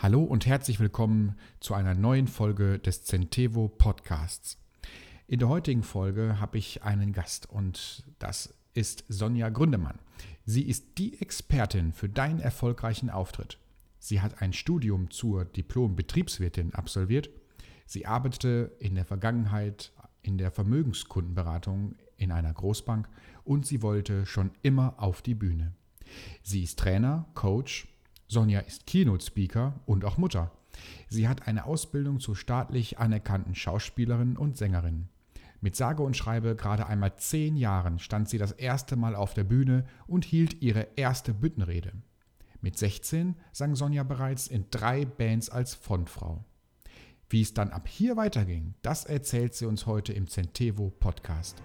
Hallo und herzlich willkommen zu einer neuen Folge des Centevo Podcasts. In der heutigen Folge habe ich einen Gast und das ist Sonja Gründemann. Sie ist die Expertin für deinen erfolgreichen Auftritt. Sie hat ein Studium zur Diplom-Betriebswirtin absolviert. Sie arbeitete in der Vergangenheit in der Vermögenskundenberatung in einer Großbank und sie wollte schon immer auf die Bühne. Sie ist Trainer, Coach Sonja ist Keynote-Speaker und auch Mutter. Sie hat eine Ausbildung zur staatlich anerkannten Schauspielerin und Sängerin. Mit sage und schreibe gerade einmal zehn Jahren stand sie das erste Mal auf der Bühne und hielt ihre erste Büttenrede. Mit 16 sang Sonja bereits in drei Bands als Frontfrau. Wie es dann ab hier weiterging, das erzählt sie uns heute im Centevo Podcast.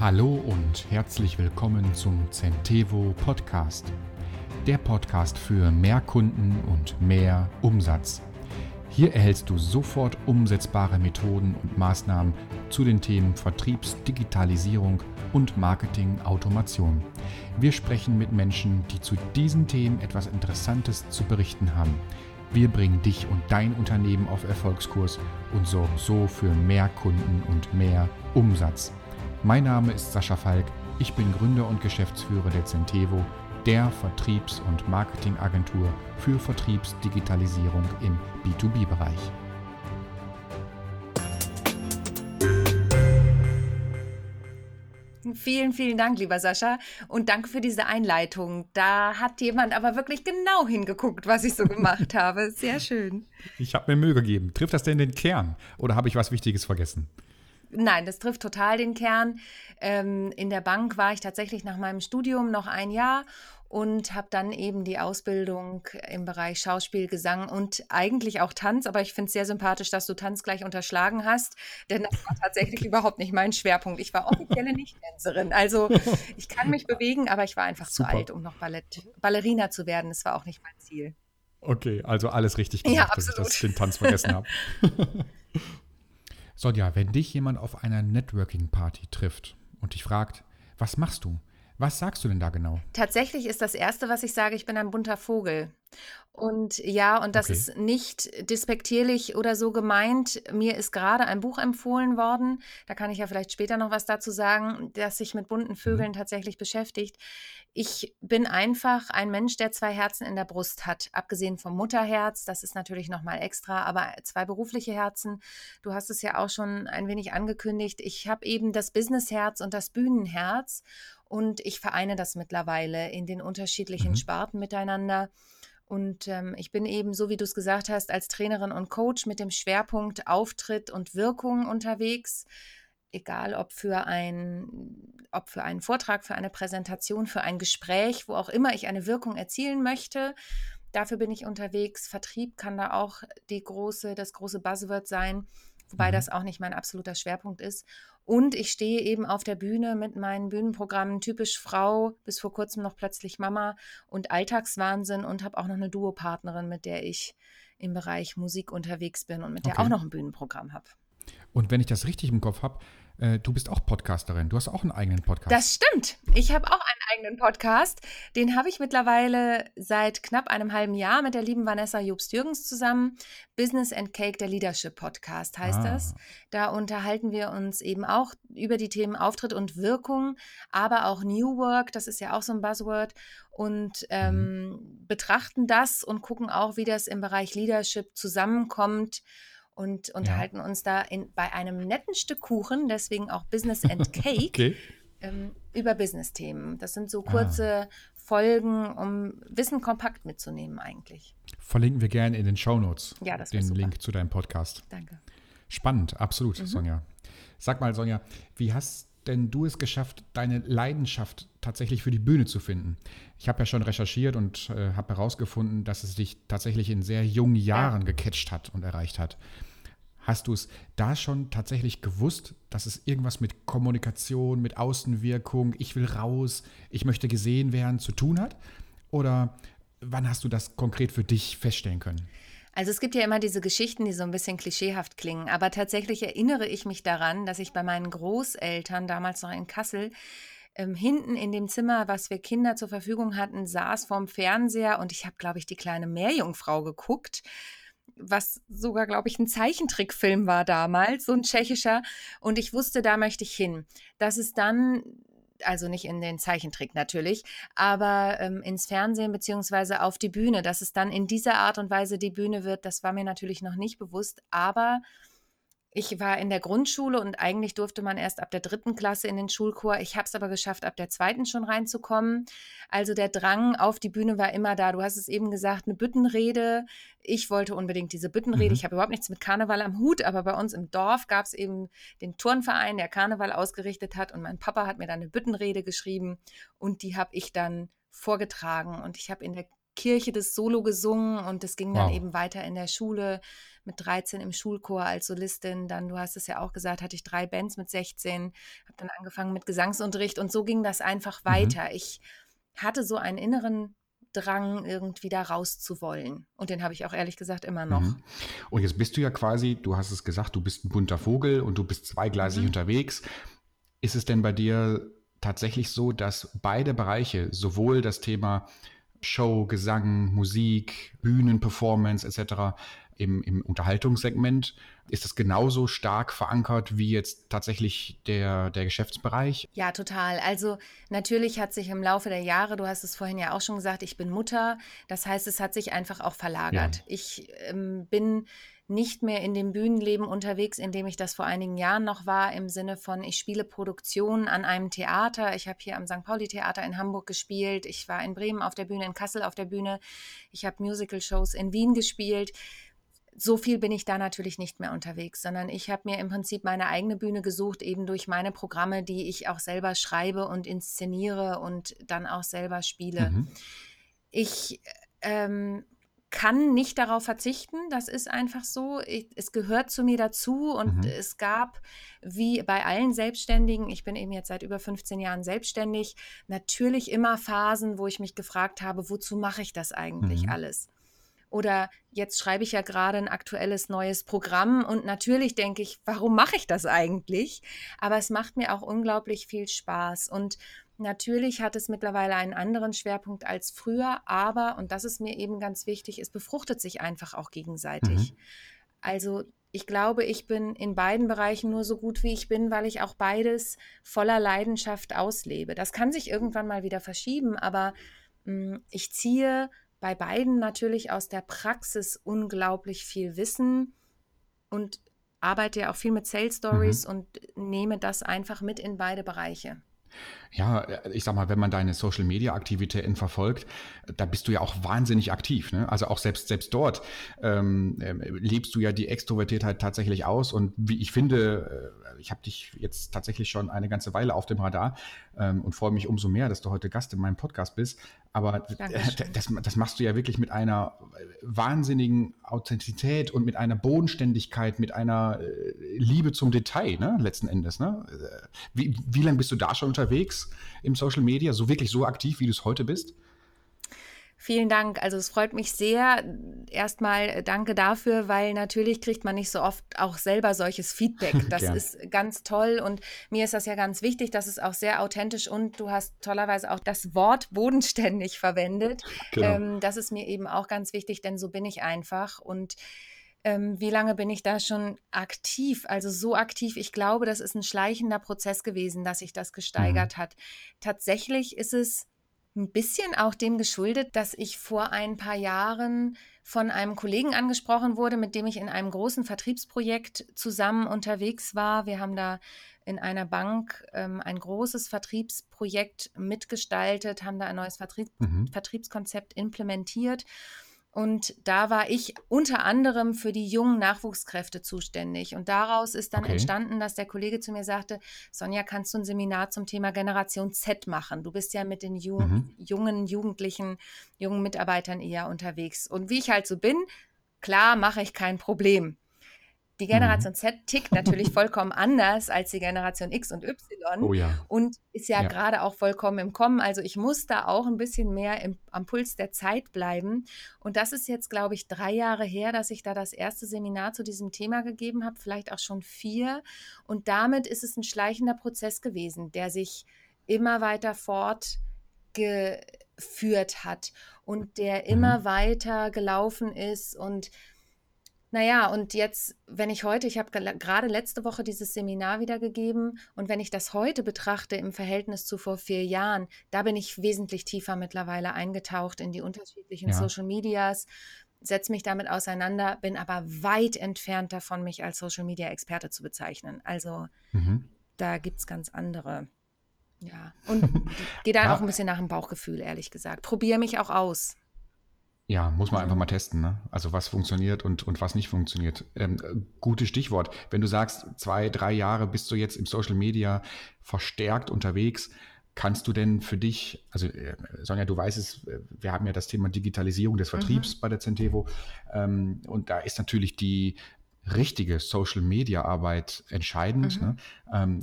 Hallo und herzlich willkommen zum Centevo Podcast. Der Podcast für mehr Kunden und mehr Umsatz. Hier erhältst du sofort umsetzbare Methoden und Maßnahmen zu den Themen Vertriebsdigitalisierung und Marketing-Automation. Wir sprechen mit Menschen, die zu diesen Themen etwas Interessantes zu berichten haben. Wir bringen dich und dein Unternehmen auf Erfolgskurs und sorgen so für mehr Kunden und mehr Umsatz. Mein Name ist Sascha Falk, ich bin Gründer und Geschäftsführer der Centevo, der Vertriebs- und Marketingagentur für Vertriebsdigitalisierung im B2B-Bereich. Vielen, vielen Dank, lieber Sascha. Und danke für diese Einleitung. Da hat jemand aber wirklich genau hingeguckt, was ich so gemacht habe. Sehr schön. Ich habe mir Mühe gegeben. Trifft das denn den Kern oder habe ich was Wichtiges vergessen? Nein, das trifft total den Kern. Ähm, in der Bank war ich tatsächlich nach meinem Studium noch ein Jahr und habe dann eben die Ausbildung im Bereich Schauspiel, Gesang und eigentlich auch Tanz. Aber ich finde es sehr sympathisch, dass du Tanz gleich unterschlagen hast, denn das war tatsächlich überhaupt nicht mein Schwerpunkt. Ich war offizielle Nicht-Tänzerin. Also ich kann mich bewegen, aber ich war einfach Super. zu alt, um noch Ballett, Ballerina zu werden. Das war auch nicht mein Ziel. Okay, also alles richtig gemacht, ja, dass ich das, den Tanz vergessen habe. Sonja, wenn dich jemand auf einer Networking-Party trifft und dich fragt, was machst du? Was sagst du denn da genau? Tatsächlich ist das Erste, was ich sage, ich bin ein bunter Vogel. Und ja, und das okay. ist nicht despektierlich oder so gemeint. Mir ist gerade ein Buch empfohlen worden, da kann ich ja vielleicht später noch was dazu sagen, das sich mit bunten mhm. Vögeln mhm. tatsächlich beschäftigt. Ich bin einfach ein Mensch, der zwei Herzen in der Brust hat, abgesehen vom Mutterherz, das ist natürlich nochmal extra, aber zwei berufliche Herzen. Du hast es ja auch schon ein wenig angekündigt. Ich habe eben das Businessherz und das Bühnenherz und ich vereine das mittlerweile in den unterschiedlichen mhm. Sparten miteinander. Und ähm, ich bin eben, so wie du es gesagt hast, als Trainerin und Coach mit dem Schwerpunkt Auftritt und Wirkung unterwegs. Egal ob für, ein, ob für einen Vortrag, für eine Präsentation, für ein Gespräch, wo auch immer ich eine Wirkung erzielen möchte. Dafür bin ich unterwegs. Vertrieb kann da auch die große, das große Buzzword sein, wobei mhm. das auch nicht mein absoluter Schwerpunkt ist. Und ich stehe eben auf der Bühne mit meinen Bühnenprogrammen typisch Frau, bis vor kurzem noch plötzlich Mama und Alltagswahnsinn und habe auch noch eine Duopartnerin, mit der ich im Bereich Musik unterwegs bin und mit der okay. auch noch ein Bühnenprogramm habe. Und wenn ich das richtig im Kopf habe, äh, du bist auch Podcasterin. Du hast auch einen eigenen Podcast. Das stimmt. Ich habe auch einen eigenen Podcast. Den habe ich mittlerweile seit knapp einem halben Jahr mit der lieben Vanessa Jobst-Jürgens zusammen. Business and Cake, der Leadership Podcast heißt ah. das. Da unterhalten wir uns eben auch über die Themen Auftritt und Wirkung, aber auch New Work, das ist ja auch so ein Buzzword. Und ähm, mhm. betrachten das und gucken auch, wie das im Bereich Leadership zusammenkommt und unterhalten ja. uns da in, bei einem netten Stück Kuchen, deswegen auch Business and Cake, okay. Ähm, über Business-Themen. Das sind so ah. kurze ah. Folgen, um Wissen kompakt mitzunehmen eigentlich. Verlinken wir gerne in den Show Notes ja, den super. Link zu deinem Podcast. Danke. Spannend, absolut, mhm. Sonja. Sag mal, Sonja, wie hast denn du es geschafft, deine Leidenschaft tatsächlich für die Bühne zu finden? Ich habe ja schon recherchiert und äh, habe herausgefunden, dass es dich tatsächlich in sehr jungen Jahren ja. gecatcht hat und erreicht hat. Hast du es da schon tatsächlich gewusst, dass es irgendwas mit Kommunikation, mit Außenwirkung, ich will raus, ich möchte gesehen werden, zu tun hat? Oder wann hast du das konkret für dich feststellen können? Also es gibt ja immer diese Geschichten, die so ein bisschen klischeehaft klingen, aber tatsächlich erinnere ich mich daran, dass ich bei meinen Großeltern damals noch in Kassel ähm, hinten in dem Zimmer, was wir Kinder zur Verfügung hatten, saß vorm Fernseher und ich habe, glaube ich, die kleine Meerjungfrau geguckt was sogar, glaube ich, ein Zeichentrickfilm war damals, so ein tschechischer. Und ich wusste, da möchte ich hin. Dass es dann also nicht in den Zeichentrick natürlich, aber ähm, ins Fernsehen beziehungsweise auf die Bühne. Dass es dann in dieser Art und Weise die Bühne wird, das war mir natürlich noch nicht bewusst, aber ich war in der Grundschule und eigentlich durfte man erst ab der dritten Klasse in den Schulchor. Ich habe es aber geschafft, ab der zweiten schon reinzukommen. Also der Drang auf die Bühne war immer da. Du hast es eben gesagt, eine Büttenrede. Ich wollte unbedingt diese Büttenrede. Mhm. Ich habe überhaupt nichts mit Karneval am Hut, aber bei uns im Dorf gab es eben den Turnverein, der Karneval ausgerichtet hat. Und mein Papa hat mir dann eine Büttenrede geschrieben und die habe ich dann vorgetragen. Und ich habe in der Kirche das Solo gesungen und es ging dann wow. eben weiter in der Schule mit 13 im Schulchor als Solistin. Dann, du hast es ja auch gesagt, hatte ich drei Bands mit 16, habe dann angefangen mit Gesangsunterricht und so ging das einfach mhm. weiter. Mhm. Ich hatte so einen inneren Drang, irgendwie da raus zu wollen. Und den habe ich auch ehrlich gesagt immer noch. Mhm. Und jetzt bist du ja quasi, du hast es gesagt, du bist ein bunter Vogel und du bist zweigleisig mhm. unterwegs. Ist es denn bei dir tatsächlich so, dass beide Bereiche, sowohl das Thema Show, Gesang, Musik, Bühnenperformance etc. Im, im Unterhaltungssegment ist das genauso stark verankert wie jetzt tatsächlich der, der Geschäftsbereich? Ja, total. Also natürlich hat sich im Laufe der Jahre, du hast es vorhin ja auch schon gesagt, ich bin Mutter. Das heißt, es hat sich einfach auch verlagert. Ja. Ich ähm, bin nicht mehr in dem Bühnenleben unterwegs, in dem ich das vor einigen Jahren noch war, im Sinne von, ich spiele Produktionen an einem Theater. Ich habe hier am St. Pauli Theater in Hamburg gespielt. Ich war in Bremen auf der Bühne, in Kassel auf der Bühne. Ich habe Musical-Shows in Wien gespielt. So viel bin ich da natürlich nicht mehr unterwegs, sondern ich habe mir im Prinzip meine eigene Bühne gesucht, eben durch meine Programme, die ich auch selber schreibe und inszeniere und dann auch selber spiele. Mhm. Ich ähm, kann nicht darauf verzichten. Das ist einfach so. Ich, es gehört zu mir dazu und mhm. es gab, wie bei allen Selbstständigen, ich bin eben jetzt seit über 15 Jahren selbstständig, natürlich immer Phasen, wo ich mich gefragt habe, wozu mache ich das eigentlich mhm. alles? Oder jetzt schreibe ich ja gerade ein aktuelles neues Programm und natürlich denke ich, warum mache ich das eigentlich? Aber es macht mir auch unglaublich viel Spaß und Natürlich hat es mittlerweile einen anderen Schwerpunkt als früher, aber, und das ist mir eben ganz wichtig, es befruchtet sich einfach auch gegenseitig. Mhm. Also ich glaube, ich bin in beiden Bereichen nur so gut, wie ich bin, weil ich auch beides voller Leidenschaft auslebe. Das kann sich irgendwann mal wieder verschieben, aber mh, hm, ich ziehe bei beiden natürlich aus der Praxis unglaublich viel Wissen und arbeite ja auch viel mit Sales Stories mhm. und nehme das einfach mit in beide Bereiche. Ja, ich sag mal, wenn man deine Social Media Aktivitäten verfolgt, da bist du ja auch wahnsinnig aktiv. Ne? Also auch selbst, selbst dort ähm, äh, lebst du ja die Extrovertiertheit tatsächlich aus. Und wie ich finde, äh, ich habe dich jetzt tatsächlich schon eine ganze Weile auf dem Radar ähm, und freue mich umso mehr, dass du heute Gast in meinem Podcast bist. Aber das, das, machst du ja wirklich mit einer wahnsinnigen Authentizität und mit einer Bodenständigkeit, mit einer äh, Liebe zum Detail, ne? letzten Endes. Ne? Äh, wie, wie lange bist du da schon unterwegs im Social Media? So wirklich so aktiv, wie du es heute bist? Vielen Dank. Also es freut mich sehr. Erstmal äh, danke dafür, weil natürlich kriegt man nicht so oft auch selber solches Feedback. Das ist ganz toll und mir ist das ja ganz wichtig. Das ist auch sehr authentisch und du hast tollerweise auch das Wort bodenständig verwendet. Genau. Ähm, das ist mir eben auch ganz wichtig, denn so bin ich einfach und ähm, wie lange bin ich da schon aktiv? Also so aktiv, ich glaube, das ist ein schleichender Prozess gewesen, dass sich das gesteigert mhm. hat. Tatsächlich ist es ein bisschen auch dem geschuldet, dass ich vor ein paar Jahren von einem Kollegen angesprochen wurde, mit dem ich in einem großen Vertriebsprojekt zusammen unterwegs war. Wir haben da in einer Bank ähm, ein großes Vertriebsprojekt mitgestaltet, haben da ein neues Vertrieb mhm. Vertriebskonzept implementiert. Und da war ich unter anderem für die jungen Nachwuchskräfte zuständig. Und daraus ist dann okay. entstanden, dass der Kollege zu mir sagte, Sonja, kannst du ein Seminar zum Thema Generation Z machen? Du bist ja mit den Ju mhm. jungen, jugendlichen, jungen Mitarbeitern eher unterwegs. Und wie ich halt so bin, klar mache ich kein Problem. Die Generation mhm. Z tickt natürlich vollkommen anders als die Generation X und Y oh ja. und ist ja, ja. gerade auch vollkommen im Kommen. Also ich muss da auch ein bisschen mehr im, am Puls der Zeit bleiben. Und das ist jetzt, glaube ich, drei Jahre her, dass ich da das erste Seminar zu diesem Thema gegeben habe, vielleicht auch schon vier. Und damit ist es ein schleichender Prozess gewesen, der sich immer weiter fortgeführt hat und der immer mhm. weiter gelaufen ist und naja, und jetzt, wenn ich heute, ich habe gerade letzte Woche dieses Seminar wiedergegeben und wenn ich das heute betrachte im Verhältnis zu vor vier Jahren, da bin ich wesentlich tiefer mittlerweile eingetaucht in die unterschiedlichen ja. Social Medias, setze mich damit auseinander, bin aber weit entfernt davon, mich als Social Media Experte zu bezeichnen. Also mhm. da gibt es ganz andere. Ja, und gehe da ja. auch ein bisschen nach dem Bauchgefühl, ehrlich gesagt. Probiere mich auch aus. Ja, muss man einfach mal testen, ne? Also was funktioniert und, und was nicht funktioniert. Ähm, gutes Stichwort. Wenn du sagst, zwei, drei Jahre bist du jetzt im Social Media verstärkt unterwegs, kannst du denn für dich, also äh, Sonja, du weißt es, äh, wir haben ja das Thema Digitalisierung des Vertriebs mhm. bei der Centevo ähm, und da ist natürlich die richtige Social Media Arbeit entscheidend. Mhm. Ne? Ähm,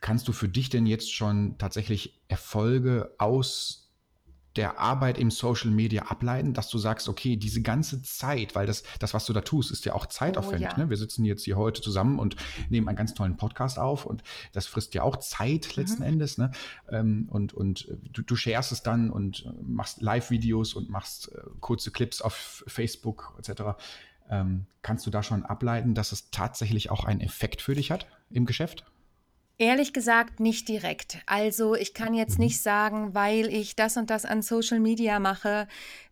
kannst du für dich denn jetzt schon tatsächlich Erfolge aus der Arbeit im Social Media ableiten, dass du sagst, okay, diese ganze Zeit, weil das, das was du da tust, ist ja auch zeitaufwendig. Oh, ja. Ne? Wir sitzen jetzt hier heute zusammen und nehmen einen ganz tollen Podcast auf und das frisst ja auch Zeit mhm. letzten mhm. Endes. Ne? Ähm, und und du, du sharest es dann und machst Live-Videos und machst äh, kurze Clips auf Facebook etc. Ähm, kannst du da schon ableiten, dass es tatsächlich auch einen Effekt für dich hat im Geschäft? Ehrlich gesagt nicht direkt. Also ich kann jetzt mhm. nicht sagen, weil ich das und das an Social Media mache,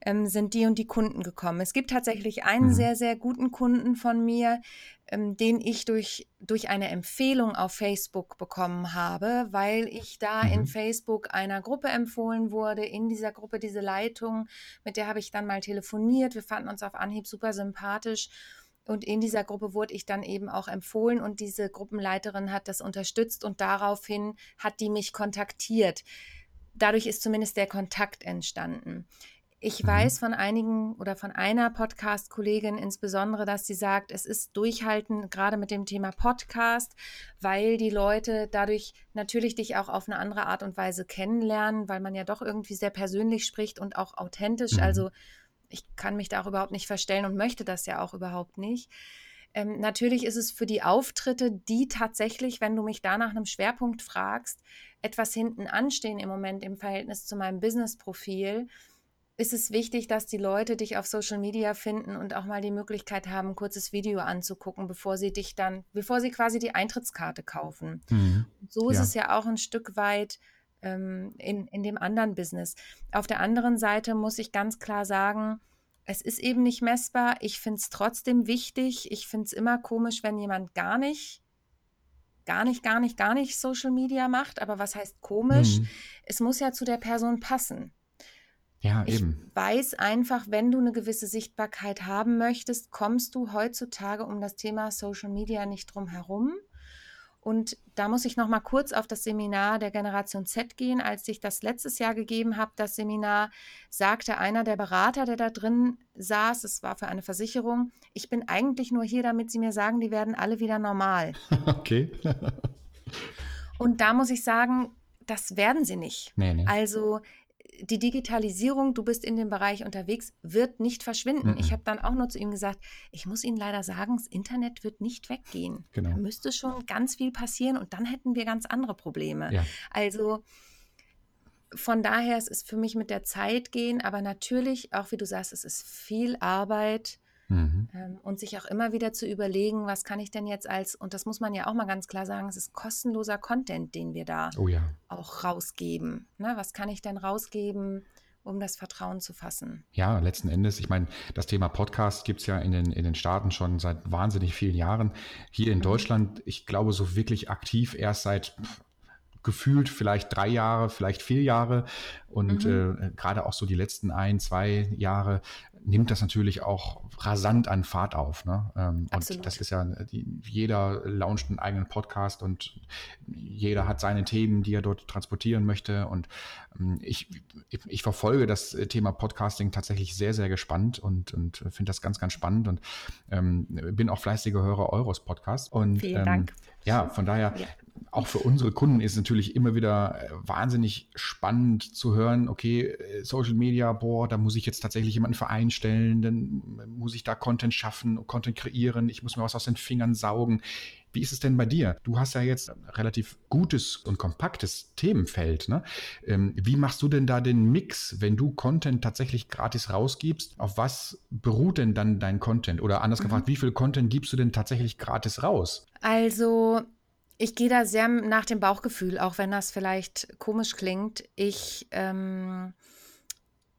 ähm, sind die und die Kunden gekommen. Es gibt tatsächlich einen mhm. sehr, sehr guten Kunden von mir, ähm, den ich durch, durch eine Empfehlung auf Facebook bekommen habe, weil ich da mhm. in Facebook einer Gruppe empfohlen wurde. In dieser Gruppe diese Leitung, mit der habe ich dann mal telefoniert. Wir fanden uns auf Anhieb super sympathisch. Und in dieser Gruppe wurde ich dann eben auch empfohlen und diese Gruppenleiterin hat das unterstützt und daraufhin hat die mich kontaktiert. Dadurch ist zumindest der Kontakt entstanden. Ich mhm. weiß von einigen oder von einer Podcast-Kollegin insbesondere, dass sie sagt, es ist durchhalten, gerade mit dem Thema Podcast, weil die Leute dadurch natürlich dich auch auf eine andere Art und Weise kennenlernen, weil man ja doch irgendwie sehr persönlich spricht und auch authentisch. Mhm. Also ich kann mich da auch überhaupt nicht verstellen und möchte das ja auch überhaupt nicht. Ähm, natürlich ist es für die Auftritte, die tatsächlich, wenn du mich da nach einem Schwerpunkt fragst, etwas hinten anstehen im Moment im Verhältnis zu meinem Business-Profil, ist es wichtig, dass die Leute dich auf Social Media finden und auch mal die Möglichkeit haben, ein kurzes Video anzugucken, bevor sie dich dann, bevor sie quasi die Eintrittskarte kaufen. Mhm. So ist ja. es ja auch ein Stück weit ähm, in, in dem anderen Business. Auf der anderen Seite muss ich ganz klar sagen, es ist eben nicht messbar. Ich finde es trotzdem wichtig. Ich finde es immer komisch, wenn jemand gar nicht, gar nicht, gar nicht, gar nicht Social Media macht. Aber was heißt komisch? Mhm. Es muss ja zu der Person passen. Ja, eben. Ich weiß einfach, wenn du eine gewisse Sichtbarkeit haben möchtest, kommst du heutzutage um das Thema Social Media nicht drum herum. Und da muss ich noch mal kurz auf das Seminar der Generation Z gehen. Als ich das letztes Jahr gegeben habe, das Seminar, sagte einer der Berater, der da drin saß, es war für eine Versicherung, ich bin eigentlich nur hier, damit Sie mir sagen, die werden alle wieder normal. Okay. Und da muss ich sagen, das werden sie nicht. Nee, nee. Also die Digitalisierung, du bist in dem Bereich unterwegs, wird nicht verschwinden. Mhm. Ich habe dann auch nur zu ihm gesagt, ich muss Ihnen leider sagen, das Internet wird nicht weggehen. Genau. Da müsste schon ganz viel passieren und dann hätten wir ganz andere Probleme. Ja. Also von daher, es ist für mich mit der Zeit gehen, aber natürlich, auch wie du sagst, es ist viel Arbeit Mhm. Ähm, und sich auch immer wieder zu überlegen, was kann ich denn jetzt als, und das muss man ja auch mal ganz klar sagen, es ist kostenloser Content, den wir da oh ja. auch rausgeben. Ne? Was kann ich denn rausgeben? um das Vertrauen zu fassen. Ja, letzten Endes, ich meine, das Thema Podcast gibt es ja in den, in den Staaten schon seit wahnsinnig vielen Jahren. Hier in mhm. Deutschland, ich glaube, so wirklich aktiv erst seit gefühlt vielleicht drei Jahre, vielleicht vier Jahre und mhm. äh, gerade auch so die letzten ein, zwei Jahre nimmt das natürlich auch rasant an Fahrt auf. Ne? Ähm, und das ist ja, die, jeder launcht einen eigenen Podcast und jeder hat seine Themen, die er dort transportieren möchte. Und ähm, ich, ich verfolge das Thema Podcasting tatsächlich sehr, sehr gespannt und, und finde das ganz, ganz spannend und ähm, bin auch fleißiger Hörer eures Podcasts. Und, Vielen Dank. Ja, von daher. Ja auch für unsere Kunden ist es natürlich immer wieder äh, wahnsinnig spannend zu hören, okay, äh, Social Media, boah, da muss ich jetzt tatsächlich jemanden für einstellen, dann muss ich da Content schaffen, Content kreieren, ich muss mir was aus den Fingern saugen. Wie ist es denn bei dir? Du hast ja jetzt ein relativ gutes und kompaktes Themenfeld. Ne? Ähm, wie machst du denn da den Mix, wenn du Content tatsächlich gratis rausgibst? Auf was beruht denn dann dein Content? Oder anders mhm. gefragt, wie viel Content gibst du denn tatsächlich gratis raus? Also ich gehe da sehr nach dem Bauchgefühl, auch wenn das vielleicht komisch klingt. Ich ähm,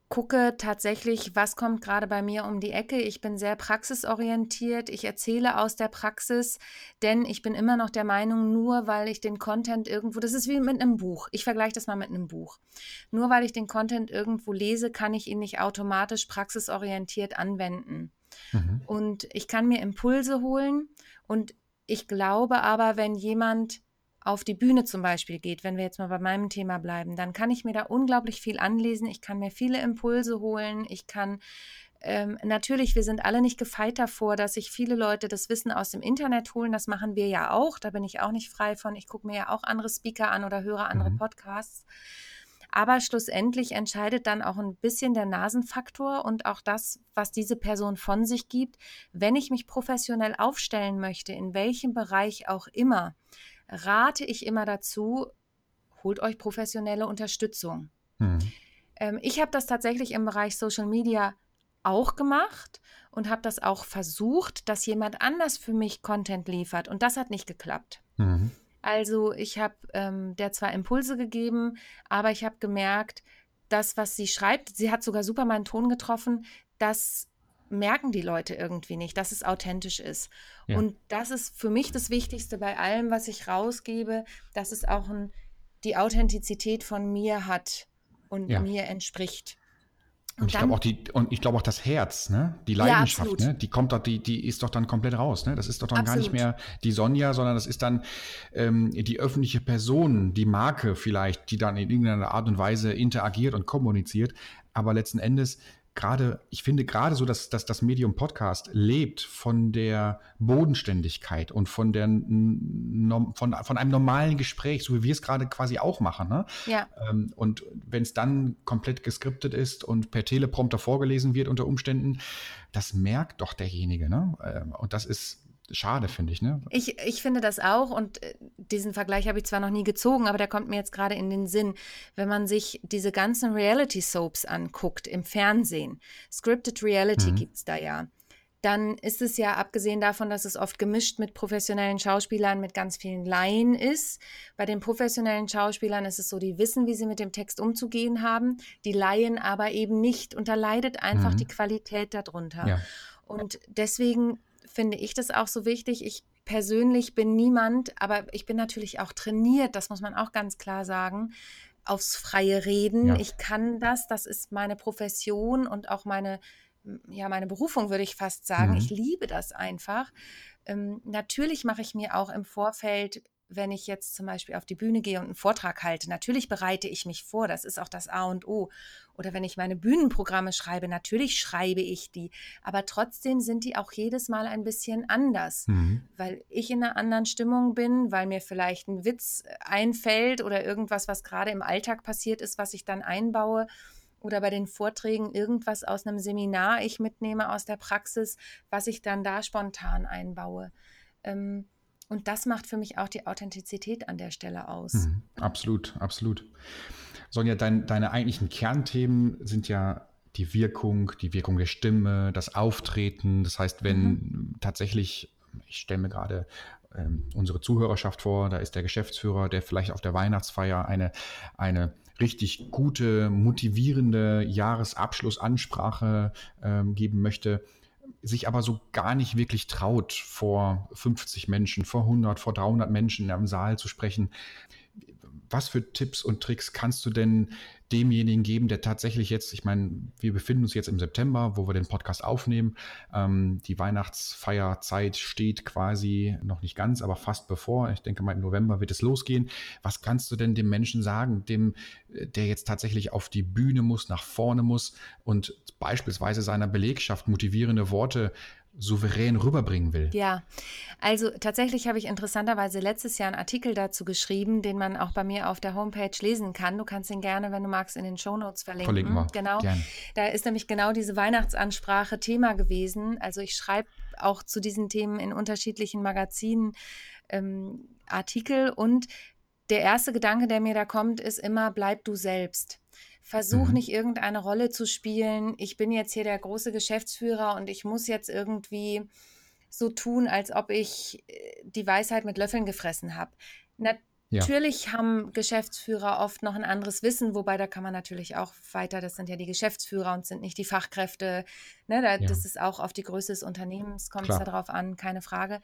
gucke tatsächlich, was kommt gerade bei mir um die Ecke. Ich bin sehr praxisorientiert. Ich erzähle aus der Praxis, denn ich bin immer noch der Meinung, nur weil ich den Content irgendwo, das ist wie mit einem Buch. Ich vergleiche das mal mit einem Buch. Nur weil ich den Content irgendwo lese, kann ich ihn nicht automatisch praxisorientiert anwenden. Mhm. Und ich kann mir Impulse holen und ich glaube aber, wenn jemand auf die Bühne zum Beispiel geht, wenn wir jetzt mal bei meinem Thema bleiben, dann kann ich mir da unglaublich viel anlesen. Ich kann mir viele Impulse holen. Ich kann ähm, natürlich, wir sind alle nicht gefeit davor, dass sich viele Leute das Wissen aus dem Internet holen. Das machen wir ja auch. Da bin ich auch nicht frei von. Ich gucke mir ja auch andere Speaker an oder höre andere mhm. Podcasts. Aber schlussendlich entscheidet dann auch ein bisschen der Nasenfaktor und auch das, was diese Person von sich gibt. Wenn ich mich professionell aufstellen möchte, in welchem Bereich auch immer, rate ich immer dazu, holt euch professionelle Unterstützung. Mhm. Ähm, ich habe das tatsächlich im Bereich Social Media auch gemacht und habe das auch versucht, dass jemand anders für mich Content liefert. Und das hat nicht geklappt. Mhm. Also ich habe ähm, der zwar Impulse gegeben, aber ich habe gemerkt, das, was sie schreibt, sie hat sogar super meinen Ton getroffen, das merken die Leute irgendwie nicht, dass es authentisch ist. Ja. Und das ist für mich das Wichtigste bei allem, was ich rausgebe, dass es auch ein, die Authentizität von mir hat und ja. mir entspricht. Und, und ich glaube auch die, und ich glaube auch das Herz, ne? Die Leidenschaft, ja, ne? Die kommt doch, die, die ist doch dann komplett raus, ne? Das ist doch dann absolut. gar nicht mehr die Sonja, sondern das ist dann ähm, die öffentliche Person, die Marke vielleicht, die dann in irgendeiner Art und Weise interagiert und kommuniziert. Aber letzten Endes gerade, ich finde gerade so, dass, dass das Medium Podcast lebt von der Bodenständigkeit und von, der, von, von einem normalen Gespräch, so wie wir es gerade quasi auch machen. Ne? Ja. Ähm, und wenn es dann komplett geskriptet ist und per Teleprompter vorgelesen wird unter Umständen, das merkt doch derjenige. Ne? Ähm, und das ist, schade, finde ich. Ne? Ich, ich finde das auch und äh, diesen Vergleich habe ich zwar noch nie gezogen, aber der kommt mir jetzt gerade in den Sinn. Wenn man sich diese ganzen Reality-Soaps anguckt im Fernsehen, Scripted Reality mhm. gibt es da ja, dann ist es ja abgesehen davon, dass es oft gemischt mit professionellen Schauspielern, mit ganz vielen Laien ist. Bei den professionellen Schauspielern ist es so, die wissen, wie sie mit dem Text umzugehen haben, die Laien aber eben nicht und da leidet einfach mhm. die Qualität darunter. Ja. Und deswegen finde ich das auch so wichtig. Ich persönlich bin niemand, aber ich bin natürlich auch trainiert, das muss man auch ganz klar sagen, aufs freie Reden. Ja. Ich kann das, das ist meine Profession und auch meine, ja, meine Berufung, würde ich fast sagen. Mhm. Ich liebe das einfach. Ähm, natürlich mache ich mir auch im Vorfeld wenn ich jetzt zum Beispiel auf die Bühne gehe und einen Vortrag halte, natürlich bereite ich mich vor, das ist auch das A und O. Oder wenn ich meine Bühnenprogramme schreibe, natürlich schreibe ich die, aber trotzdem sind die auch jedes Mal ein bisschen anders, mhm. weil ich in einer anderen Stimmung bin, weil mir vielleicht ein Witz einfällt oder irgendwas, was gerade im Alltag passiert ist, was ich dann einbaue oder bei den Vorträgen irgendwas aus einem Seminar ich mitnehme aus der Praxis, was ich dann da spontan einbaue. Ähm, und das macht für mich auch die Authentizität an der Stelle aus. Mhm, absolut, absolut. Sonja, dein, deine eigentlichen Kernthemen sind ja die Wirkung, die Wirkung der Stimme, das Auftreten. Das heißt, wenn mhm. tatsächlich, ich stelle mir gerade ähm, unsere Zuhörerschaft vor, da ist der Geschäftsführer, der vielleicht auf der Weihnachtsfeier eine, eine richtig gute, motivierende Jahresabschlussansprache ähm, geben möchte sich aber so gar nicht wirklich traut, vor 50 Menschen, vor 100, vor 300 Menschen im Saal zu sprechen. Was für Tipps und Tricks kannst du denn demjenigen geben, der tatsächlich jetzt, ich meine, wir befinden uns jetzt im September, wo wir den Podcast aufnehmen. Ähm, die Weihnachtsfeierzeit steht quasi noch nicht ganz, aber fast bevor. Ich denke mal, im November wird es losgehen. Was kannst du denn dem Menschen sagen, dem, der jetzt tatsächlich auf die Bühne muss, nach vorne muss und beispielsweise seiner Belegschaft motivierende Worte souverän rüberbringen will. Ja, also tatsächlich habe ich interessanterweise letztes Jahr einen Artikel dazu geschrieben, den man auch bei mir auf der Homepage lesen kann. Du kannst ihn gerne, wenn du magst, in den Shownotes verlinken. Verlinken wir. Genau. Gern. Da ist nämlich genau diese Weihnachtsansprache Thema gewesen. Also ich schreibe auch zu diesen Themen in unterschiedlichen Magazinen ähm, Artikel und der erste Gedanke, der mir da kommt, ist immer, bleib du selbst. Versuch mhm. nicht irgendeine Rolle zu spielen. Ich bin jetzt hier der große Geschäftsführer und ich muss jetzt irgendwie so tun, als ob ich äh, die Weisheit mit Löffeln gefressen habe. Natürlich ja. haben Geschäftsführer oft noch ein anderes Wissen, wobei da kann man natürlich auch weiter, das sind ja die Geschäftsführer und sind nicht die Fachkräfte. Ne, da, ja. Das ist auch auf die Größe des Unternehmens, kommt es darauf an, keine Frage.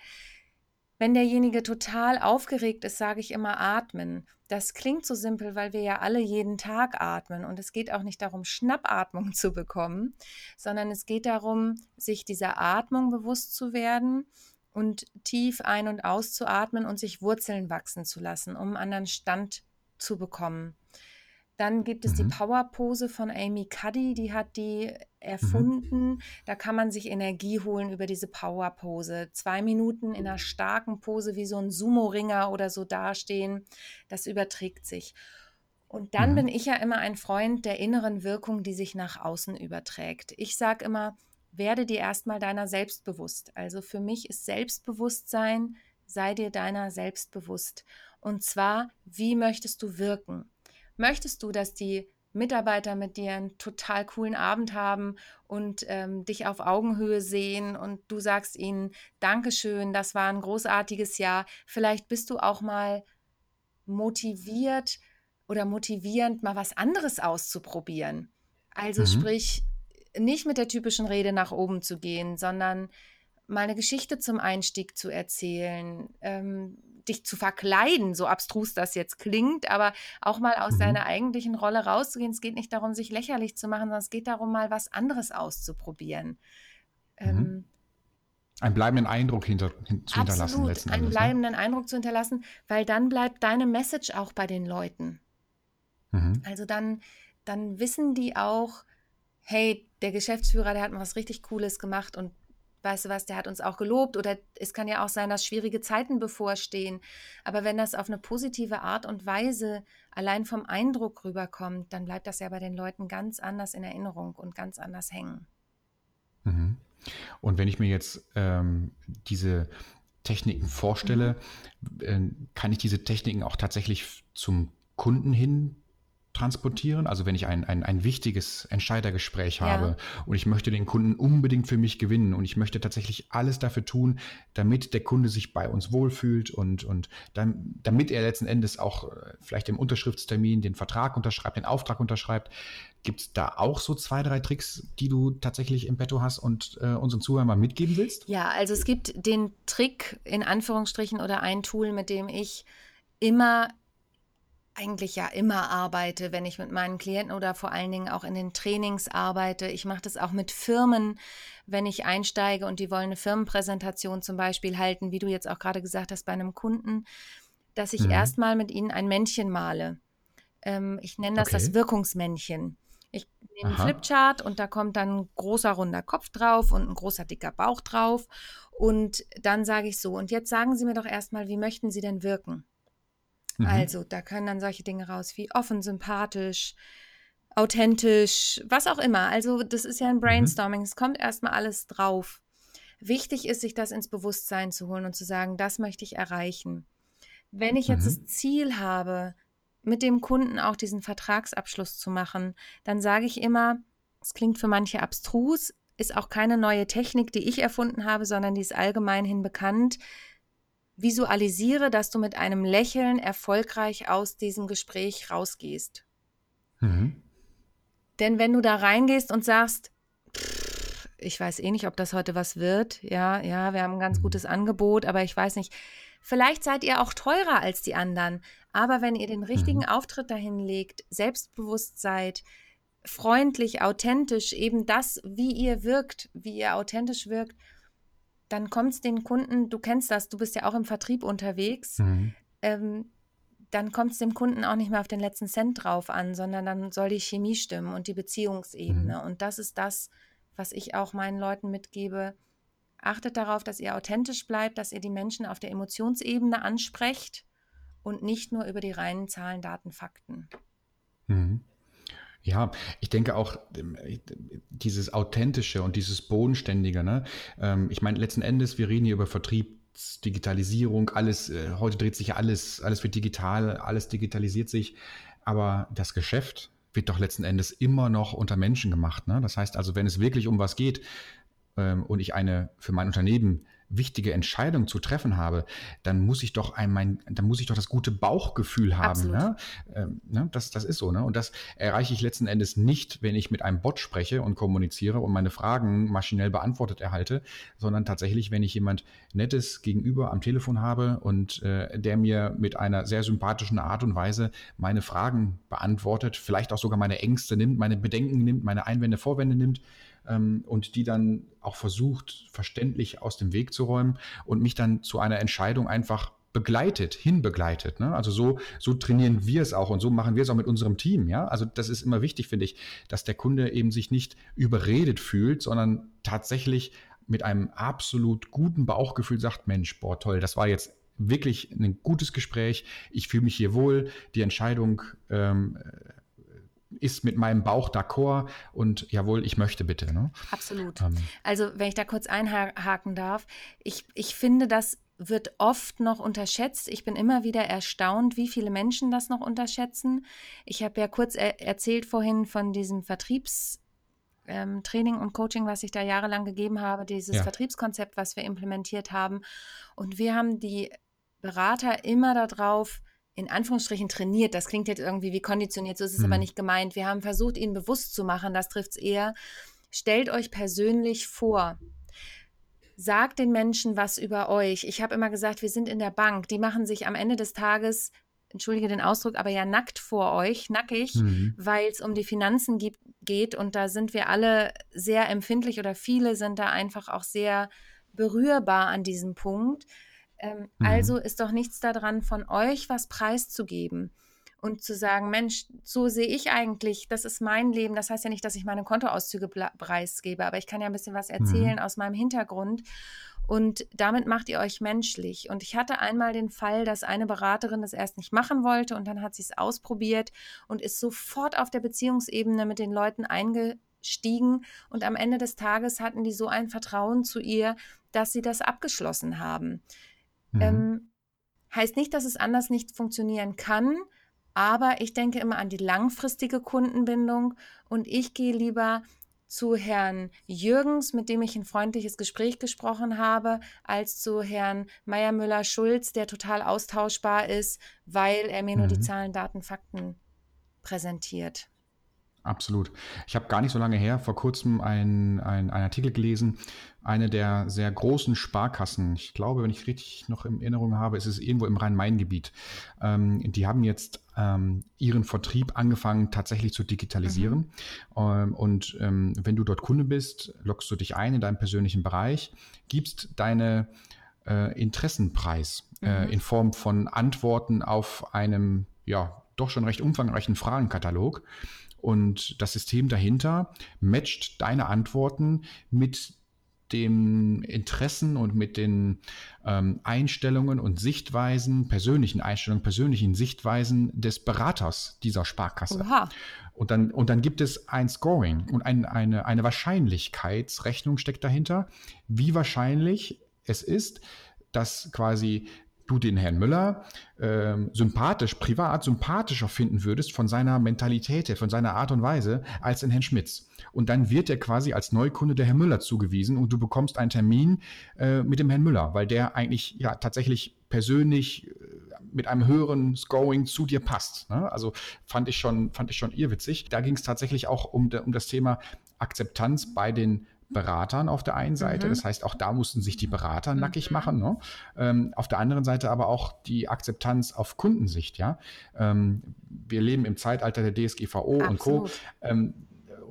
Wenn derjenige total aufgeregt ist, sage ich immer atmen. Das klingt so simpel, weil wir ja alle jeden Tag atmen. Und es geht auch nicht darum, Schnappatmung zu bekommen, sondern es geht darum, sich dieser Atmung bewusst zu werden und tief ein- und auszuatmen und sich Wurzeln wachsen zu lassen, um einen anderen Stand zu bekommen. Dann gibt es mhm. die Powerpose von Amy Cuddy, die hat die. Erfunden. Mhm. Da kann man sich Energie holen über diese Powerpose. Zwei Minuten in einer starken Pose wie so ein Sumo-Ringer oder so dastehen, das überträgt sich. Und dann mhm. bin ich ja immer ein Freund der inneren Wirkung, die sich nach außen überträgt. Ich sage immer, werde dir erstmal deiner selbst bewusst. Also für mich ist Selbstbewusstsein, sei dir deiner selbst bewusst. Und zwar, wie möchtest du wirken? Möchtest du, dass die Mitarbeiter mit dir einen total coolen Abend haben und ähm, dich auf Augenhöhe sehen und du sagst ihnen, Dankeschön, das war ein großartiges Jahr. Vielleicht bist du auch mal motiviert oder motivierend, mal was anderes auszuprobieren. Also mhm. sprich, nicht mit der typischen Rede nach oben zu gehen, sondern mal eine Geschichte zum Einstieg zu erzählen, ähm, dich zu verkleiden, so abstrus das jetzt klingt, aber auch mal aus mhm. seiner eigentlichen Rolle rauszugehen. Es geht nicht darum, sich lächerlich zu machen, sondern es geht darum, mal was anderes auszuprobieren. Mhm. Ähm, einen bleibenden Eindruck hinter, hin, zu absolut, hinterlassen. Letzten einen Endes, ne? bleibenden ne? Eindruck zu hinterlassen, weil dann bleibt deine Message auch bei den Leuten. Mhm. Also dann, dann wissen die auch, hey, der Geschäftsführer, der hat mal was richtig Cooles gemacht und weißt du was, der hat uns auch gelobt oder es kann ja auch sein, dass schwierige Zeiten bevorstehen. Aber wenn das auf eine positive Art und Weise allein vom Eindruck rüberkommt, dann bleibt das ja bei den Leuten ganz anders in Erinnerung und ganz anders hängen. Mhm. Und wenn ich mir jetzt ähm, diese Techniken vorstelle, mhm. äh, kann ich diese Techniken auch tatsächlich zum Kunden hin transportieren. Also wenn ich ein, ein, ein wichtiges Entscheidergespräch ja. habe und ich möchte den Kunden unbedingt für mich gewinnen und ich möchte tatsächlich alles dafür tun, damit der Kunde sich bei uns wohlfühlt und, und dann, damit er letzten Endes auch äh, vielleicht im Unterschriftstermin den Vertrag unterschreibt, den Auftrag unterschreibt. Gibt es da auch so zwei, drei Tricks, die du tatsächlich im Petto hast und äh, unseren Zuhörern mal mitgeben willst? Ja, also es gibt den Trick in Anführungsstrichen oder ein Tool, mit dem ich immer eigentlich ja immer arbeite, wenn ich mit meinen Klienten oder vor allen Dingen auch in den Trainings arbeite. Ich mache das auch mit Firmen, wenn ich einsteige und die wollen eine Firmenpräsentation zum Beispiel halten, wie du jetzt auch gerade gesagt hast, bei einem Kunden, dass ich mhm. erstmal mit ihnen ein Männchen male. Ähm, ich nenne das okay. das Wirkungsmännchen. Ich nehme einen Flipchart und da kommt dann ein großer runder Kopf drauf und ein großer dicker Bauch drauf. Und dann sage ich so, und jetzt sagen Sie mir doch erstmal, wie möchten Sie denn wirken? Mhm. Also, da können dann solche Dinge raus wie offen, sympathisch, authentisch, was auch immer. Also, das ist ja ein mhm. Brainstorming. Mhm. Es kommt erstmal alles drauf. Wichtig ist, sich das ins Bewusstsein zu holen und zu sagen, das möchte ich erreichen. Wenn ich jetzt mhm. das Ziel habe, mit dem Kunden auch diesen Vertragsabschluss zu machen, dann sage ich immer, es klingt für manche abstrus, ist auch keine neue Technik, die ich erfunden habe, sondern die ist allgemeinhin bekannt visualisiere, dass du mit einem Lächeln erfolgreich aus diesem Gespräch rausgehst. Mhm. Denn wenn du da reingehst und sagst, pff, ich weiß eh nicht, ob das heute was wird, ja, ja, wir haben ein ganz mhm. gutes Angebot, aber ich weiß nicht, vielleicht seid ihr auch teurer als die anderen, aber wenn ihr den richtigen mhm. Auftritt dahin legt, selbstbewusst seid, freundlich, authentisch, eben das, wie ihr wirkt, wie ihr authentisch wirkt, dann kommt es den Kunden, du kennst das, du bist ja auch im Vertrieb unterwegs, mhm. ähm, dann kommt es dem Kunden auch nicht mehr auf den letzten Cent drauf an, sondern dann soll die Chemie stimmen und die Beziehungsebene. Mhm. Und das ist das, was ich auch meinen Leuten mitgebe. Achtet darauf, dass ihr authentisch bleibt, dass ihr die Menschen auf der Emotionsebene ansprecht und nicht nur über die reinen Zahlen, Daten, Fakten. Mhm. Ja, ich denke auch ähm, dieses Authentische und dieses Bodenständige. Ne? Ähm, ich meine, letzten Endes, wir reden hier über Vertriebsdigitalisierung, alles, äh, heute dreht sich alles, alles wird digital, alles digitalisiert sich, aber das Geschäft wird doch letzten Endes immer noch unter Menschen gemacht. Ne? Das heißt also, wenn es wirklich um was geht ähm, und ich eine für mein Unternehmen wichtige Entscheidung zu treffen habe, dann muss ich doch ein, mein, dann muss ich doch das gute Bauchgefühl haben. Ne? Ähm, ne? Das, das ist so. Ne? Und das erreiche ich letzten Endes nicht, wenn ich mit einem Bot spreche und kommuniziere und meine Fragen maschinell beantwortet erhalte, sondern tatsächlich, wenn ich jemand Nettes gegenüber am Telefon habe und äh, der mir mit einer sehr sympathischen Art und Weise meine Fragen beantwortet, vielleicht auch sogar meine Ängste nimmt, meine Bedenken nimmt, meine Einwände, Vorwände nimmt ähm, und die dann auch versucht, verständlich aus dem Weg zu räumen und mich dann zu einer Entscheidung einfach begleitet, hinbegleitet. Ne? Also so, so trainieren wir es auch und so machen wir es auch mit unserem Team. Ja? Also das ist immer wichtig, finde ich, dass der Kunde eben sich nicht überredet fühlt, sondern tatsächlich mit einem absolut guten Bauchgefühl sagt, Mensch, boah, toll, das war jetzt wirklich ein gutes Gespräch, ich fühle mich hier wohl, die Entscheidung ähm, ist mit meinem Bauch d'accord und jawohl, ich möchte bitte. Ne? Absolut. Ähm. Also, wenn ich da kurz einhaken darf, ich, ich finde, das wird oft noch unterschätzt. Ich bin immer wieder erstaunt, wie viele Menschen das noch unterschätzen. Ich habe ja kurz er erzählt vorhin von diesem Vertriebstraining ähm, und Coaching, was ich da jahrelang gegeben habe, dieses ja. Vertriebskonzept, was wir implementiert haben. Und wir haben die Berater immer darauf in Anführungsstrichen trainiert. Das klingt jetzt irgendwie wie konditioniert, so ist es mhm. aber nicht gemeint. Wir haben versucht, ihnen bewusst zu machen, das trifft es eher. Stellt euch persönlich vor. Sagt den Menschen was über euch. Ich habe immer gesagt, wir sind in der Bank. Die machen sich am Ende des Tages, entschuldige den Ausdruck, aber ja nackt vor euch, nackig, mhm. weil es um die Finanzen gibt, geht. Und da sind wir alle sehr empfindlich oder viele sind da einfach auch sehr berührbar an diesem Punkt. Ähm, mhm. Also ist doch nichts daran, von euch was preiszugeben und zu sagen, Mensch, so sehe ich eigentlich, das ist mein Leben. Das heißt ja nicht, dass ich meine Kontoauszüge preisgebe, aber ich kann ja ein bisschen was mhm. erzählen mhm. aus meinem Hintergrund. Und damit macht ihr euch menschlich. Und ich hatte einmal den Fall, dass eine Beraterin das erst nicht machen wollte und dann hat sie es ausprobiert und ist sofort auf der Beziehungsebene mit den Leuten eingestiegen. Und am Ende des Tages hatten die so ein Vertrauen zu ihr, dass sie das abgeschlossen haben. Mhm. Ähm, heißt nicht, dass es anders nicht funktionieren kann, aber ich denke immer an die langfristige Kundenbindung und ich gehe lieber zu Herrn Jürgens, mit dem ich ein freundliches Gespräch gesprochen habe, als zu Herrn Meyer-Müller-Schulz, der total austauschbar ist, weil er mir mhm. nur die mhm. Zahlen, Daten, Fakten präsentiert. Absolut. Ich habe gar nicht so lange her vor kurzem einen ein Artikel gelesen, eine der sehr großen Sparkassen, ich glaube, wenn ich richtig noch in Erinnerung habe, ist es irgendwo im Rhein-Main-Gebiet. Ähm, die haben jetzt ähm, ihren Vertrieb angefangen tatsächlich zu digitalisieren. Mhm. Ähm, und ähm, wenn du dort Kunde bist, lockst du dich ein in deinem persönlichen Bereich, gibst deine äh, Interessenpreis äh, mhm. in Form von Antworten auf einem, ja, doch schon recht umfangreichen Fragenkatalog. Und das System dahinter matcht deine Antworten mit den Interessen und mit den ähm, Einstellungen und Sichtweisen, persönlichen Einstellungen, persönlichen Sichtweisen des Beraters dieser Sparkasse. Oha. Und dann, und dann gibt es ein Scoring und ein, eine, eine Wahrscheinlichkeitsrechnung steckt dahinter, wie wahrscheinlich es ist, dass quasi du den Herrn Müller äh, sympathisch, privat sympathischer finden würdest von seiner Mentalität von seiner Art und Weise als den Herrn Schmitz. Und dann wird er quasi als Neukunde der Herr Müller zugewiesen und du bekommst einen Termin äh, mit dem Herrn Müller, weil der eigentlich ja tatsächlich persönlich äh, mit einem höheren Scoring zu dir passt. Ne? Also fand ich schon, fand ich schon irrwitzig. Da ging es tatsächlich auch um, um das Thema Akzeptanz bei den Beratern auf der einen Seite. Mhm. Das heißt, auch da mussten sich die Berater mhm. nackig machen. Ne? Ähm, auf der anderen Seite aber auch die Akzeptanz auf Kundensicht. Ja, ähm, wir leben im Zeitalter der DSGVO Absolut. und Co. Ähm,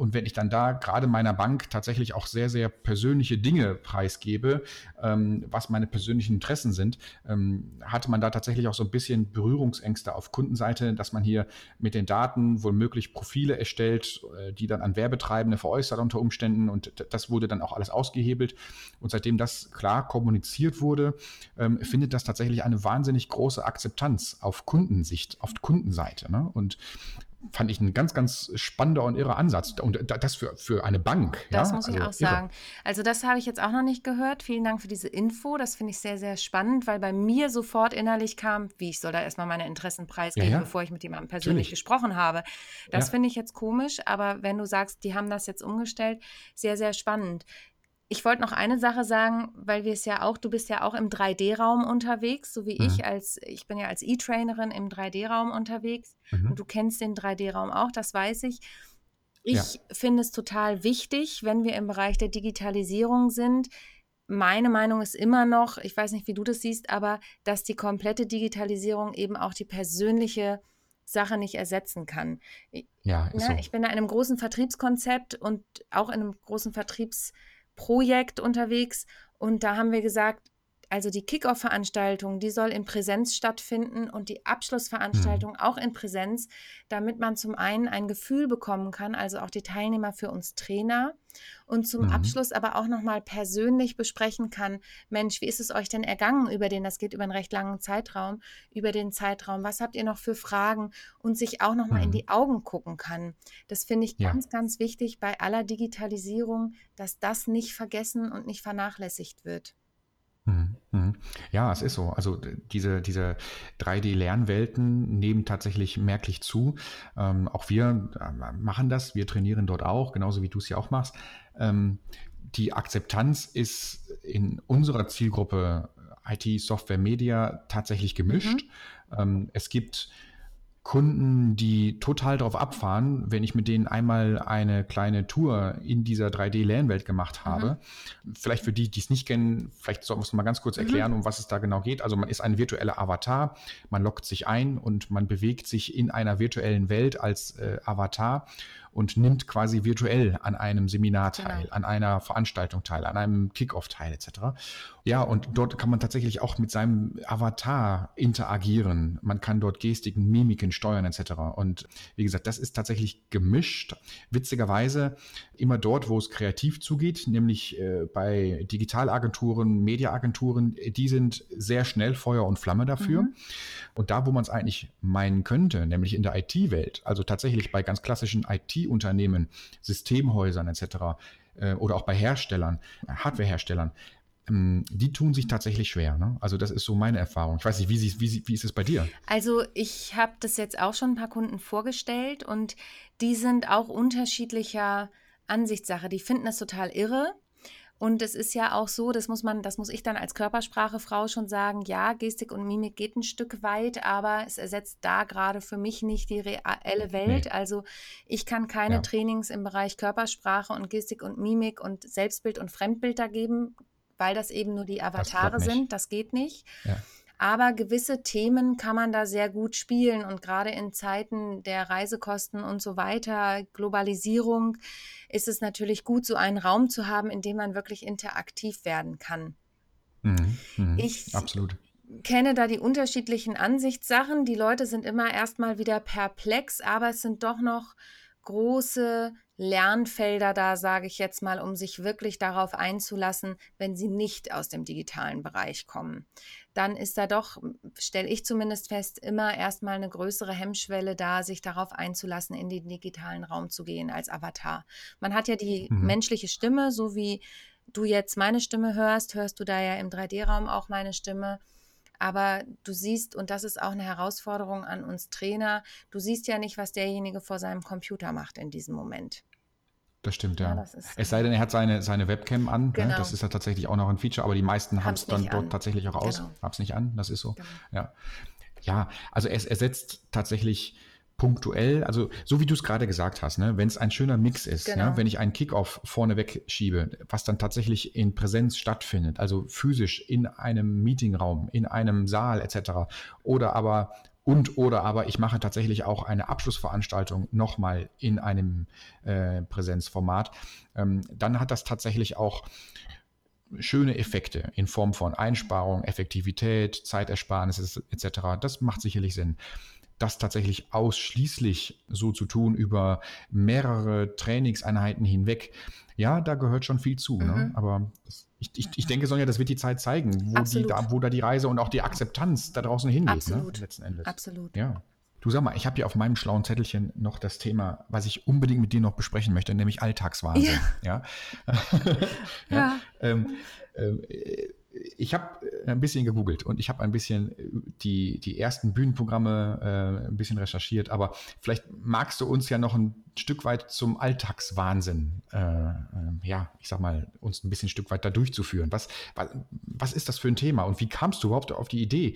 und wenn ich dann da gerade meiner Bank tatsächlich auch sehr, sehr persönliche Dinge preisgebe, ähm, was meine persönlichen Interessen sind, ähm, hatte man da tatsächlich auch so ein bisschen Berührungsängste auf Kundenseite, dass man hier mit den Daten womöglich Profile erstellt, äh, die dann an Werbetreibende veräußert unter Umständen und das wurde dann auch alles ausgehebelt. Und seitdem das klar kommuniziert wurde, ähm, findet das tatsächlich eine wahnsinnig große Akzeptanz auf Kundensicht, auf Kundenseite. Ne? Und fand ich ein ganz, ganz spannender und irrer Ansatz. Und das für, für eine Bank. Das ja? muss ich also auch sagen. Also das habe ich jetzt auch noch nicht gehört. Vielen Dank für diese Info. Das finde ich sehr, sehr spannend, weil bei mir sofort innerlich kam, wie ich soll da erstmal meine Interessen preisgeben, ja, ja. bevor ich mit jemandem persönlich Natürlich. gesprochen habe. Das finde ich jetzt komisch, aber wenn du sagst, die haben das jetzt umgestellt, sehr, sehr spannend. Ich wollte noch eine Sache sagen, weil wir es ja auch, du bist ja auch im 3D-Raum unterwegs, so wie mhm. ich als, ich bin ja als E-Trainerin im 3D-Raum unterwegs mhm. und du kennst den 3D-Raum auch, das weiß ich. Ich ja. finde es total wichtig, wenn wir im Bereich der Digitalisierung sind. Meine Meinung ist immer noch, ich weiß nicht, wie du das siehst, aber dass die komplette Digitalisierung eben auch die persönliche Sache nicht ersetzen kann. Ja, ja, so. Ich bin in einem großen Vertriebskonzept und auch in einem großen Vertriebs- Projekt unterwegs und da haben wir gesagt, also die Kickoff-Veranstaltung, die soll in Präsenz stattfinden und die Abschlussveranstaltung mhm. auch in Präsenz, damit man zum einen ein Gefühl bekommen kann, also auch die Teilnehmer für uns Trainer und zum mhm. Abschluss aber auch nochmal persönlich besprechen kann, Mensch, wie ist es euch denn ergangen über den, das geht über einen recht langen Zeitraum, über den Zeitraum, was habt ihr noch für Fragen und sich auch nochmal mhm. in die Augen gucken kann. Das finde ich ja. ganz, ganz wichtig bei aller Digitalisierung, dass das nicht vergessen und nicht vernachlässigt wird. Mhm, mhm. Ja, es ist so. Also diese, diese 3D-Lernwelten nehmen tatsächlich merklich zu. Ähm, auch wir äh, machen das, wir trainieren dort auch, genauso wie du es ja auch machst. Ähm, die Akzeptanz ist in unserer Zielgruppe IT, Software, Media tatsächlich gemischt. Mhm. Ähm, es gibt Kunden, die total drauf abfahren, wenn ich mit denen einmal eine kleine Tour in dieser 3D-LAN-Welt gemacht habe. Mhm. Vielleicht für die, die es nicht kennen, vielleicht sollten wir es mal ganz kurz mhm. erklären, mhm. um was es da genau geht. Also man ist ein virtueller Avatar, man loggt sich ein und man bewegt sich in einer virtuellen Welt als äh, Avatar und nimmt quasi virtuell an einem Seminar teil, genau. an einer Veranstaltung teil, an einem Kickoff teil etc. Ja, und dort kann man tatsächlich auch mit seinem Avatar interagieren. Man kann dort Gestiken, Mimiken steuern etc. Und wie gesagt, das ist tatsächlich gemischt. Witzigerweise immer dort, wo es kreativ zugeht, nämlich äh, bei Digitalagenturen, Mediaagenturen, die sind sehr schnell Feuer und Flamme dafür. Mhm. Und da, wo man es eigentlich meinen könnte, nämlich in der IT-Welt, also tatsächlich bei ganz klassischen IT-Unternehmen, Systemhäusern etc. Äh, oder auch bei Herstellern, Hardwareherstellern, ähm, die tun sich tatsächlich schwer. Ne? Also das ist so meine Erfahrung. Ich weiß nicht, wie, sie, wie, wie ist es bei dir? Also ich habe das jetzt auch schon ein paar Kunden vorgestellt und die sind auch unterschiedlicher Ansichtssache. Die finden das total irre. Und es ist ja auch so, das muss man, das muss ich dann als Körpersprachefrau schon sagen, ja, Gestik und Mimik geht ein Stück weit, aber es ersetzt da gerade für mich nicht die reelle Welt. Nee. Also ich kann keine ja. Trainings im Bereich Körpersprache und Gestik und Mimik und Selbstbild und Fremdbild da geben, weil das eben nur die Avatare das sind. Das geht nicht. Ja. Aber gewisse Themen kann man da sehr gut spielen und gerade in Zeiten der Reisekosten und so weiter, Globalisierung, ist es natürlich gut, so einen Raum zu haben, in dem man wirklich interaktiv werden kann. Mhm, mh, ich absolut. kenne da die unterschiedlichen Ansichtssachen. Die Leute sind immer erstmal wieder perplex, aber es sind doch noch große Lernfelder da, sage ich jetzt mal, um sich wirklich darauf einzulassen, wenn sie nicht aus dem digitalen Bereich kommen. Dann ist da doch, stelle ich zumindest fest, immer erstmal eine größere Hemmschwelle da, sich darauf einzulassen, in den digitalen Raum zu gehen als Avatar. Man hat ja die mhm. menschliche Stimme, so wie du jetzt meine Stimme hörst, hörst du da ja im 3D-Raum auch meine Stimme. Aber du siehst, und das ist auch eine Herausforderung an uns Trainer, du siehst ja nicht, was derjenige vor seinem Computer macht in diesem Moment. Das stimmt, ja. ja das es sei denn, er hat seine, seine Webcam an. Genau. Ne? Das ist ja tatsächlich auch noch ein Feature, aber die meisten haben es dann dort an. tatsächlich auch aus. Genau. Haben es nicht an, das ist so. Genau. Ja. ja, also es ersetzt tatsächlich punktuell, also so wie du es gerade gesagt hast, ne, wenn es ein schöner Mix ist, genau. ja, wenn ich einen Kickoff vorne wegschiebe, was dann tatsächlich in Präsenz stattfindet, also physisch in einem Meetingraum, in einem Saal etc. oder aber und oder aber ich mache tatsächlich auch eine Abschlussveranstaltung nochmal in einem äh, Präsenzformat, ähm, dann hat das tatsächlich auch schöne Effekte in Form von Einsparung, Effektivität, Zeitersparnis etc. Das macht sicherlich Sinn. Das tatsächlich ausschließlich so zu tun über mehrere Trainingseinheiten hinweg, ja, da gehört schon viel zu. Ne? Mhm. Ne? Aber ich, ich, ich, denke, Sonja, das wird die Zeit zeigen, wo, die, da, wo da die Reise und auch die Akzeptanz da draußen hingeht. Ne? Absolut. Ne? Letzten Endes. Absolut. Ja. Du sag mal, ich habe hier auf meinem schlauen Zettelchen noch das Thema, was ich unbedingt mit dir noch besprechen möchte, nämlich Alltagswahnsinn. Ja. ja. ja. ja. Ähm, ähm, ich habe äh, ein bisschen gegoogelt und ich habe ein bisschen äh, die, die ersten Bühnenprogramme äh, ein bisschen recherchiert, aber vielleicht magst du uns ja noch ein Stück weit zum Alltagswahnsinn, äh, äh, ja, ich sag mal, uns ein bisschen ein Stück weit da durchzuführen. Was, was, was ist das für ein Thema und wie kamst du überhaupt auf die Idee,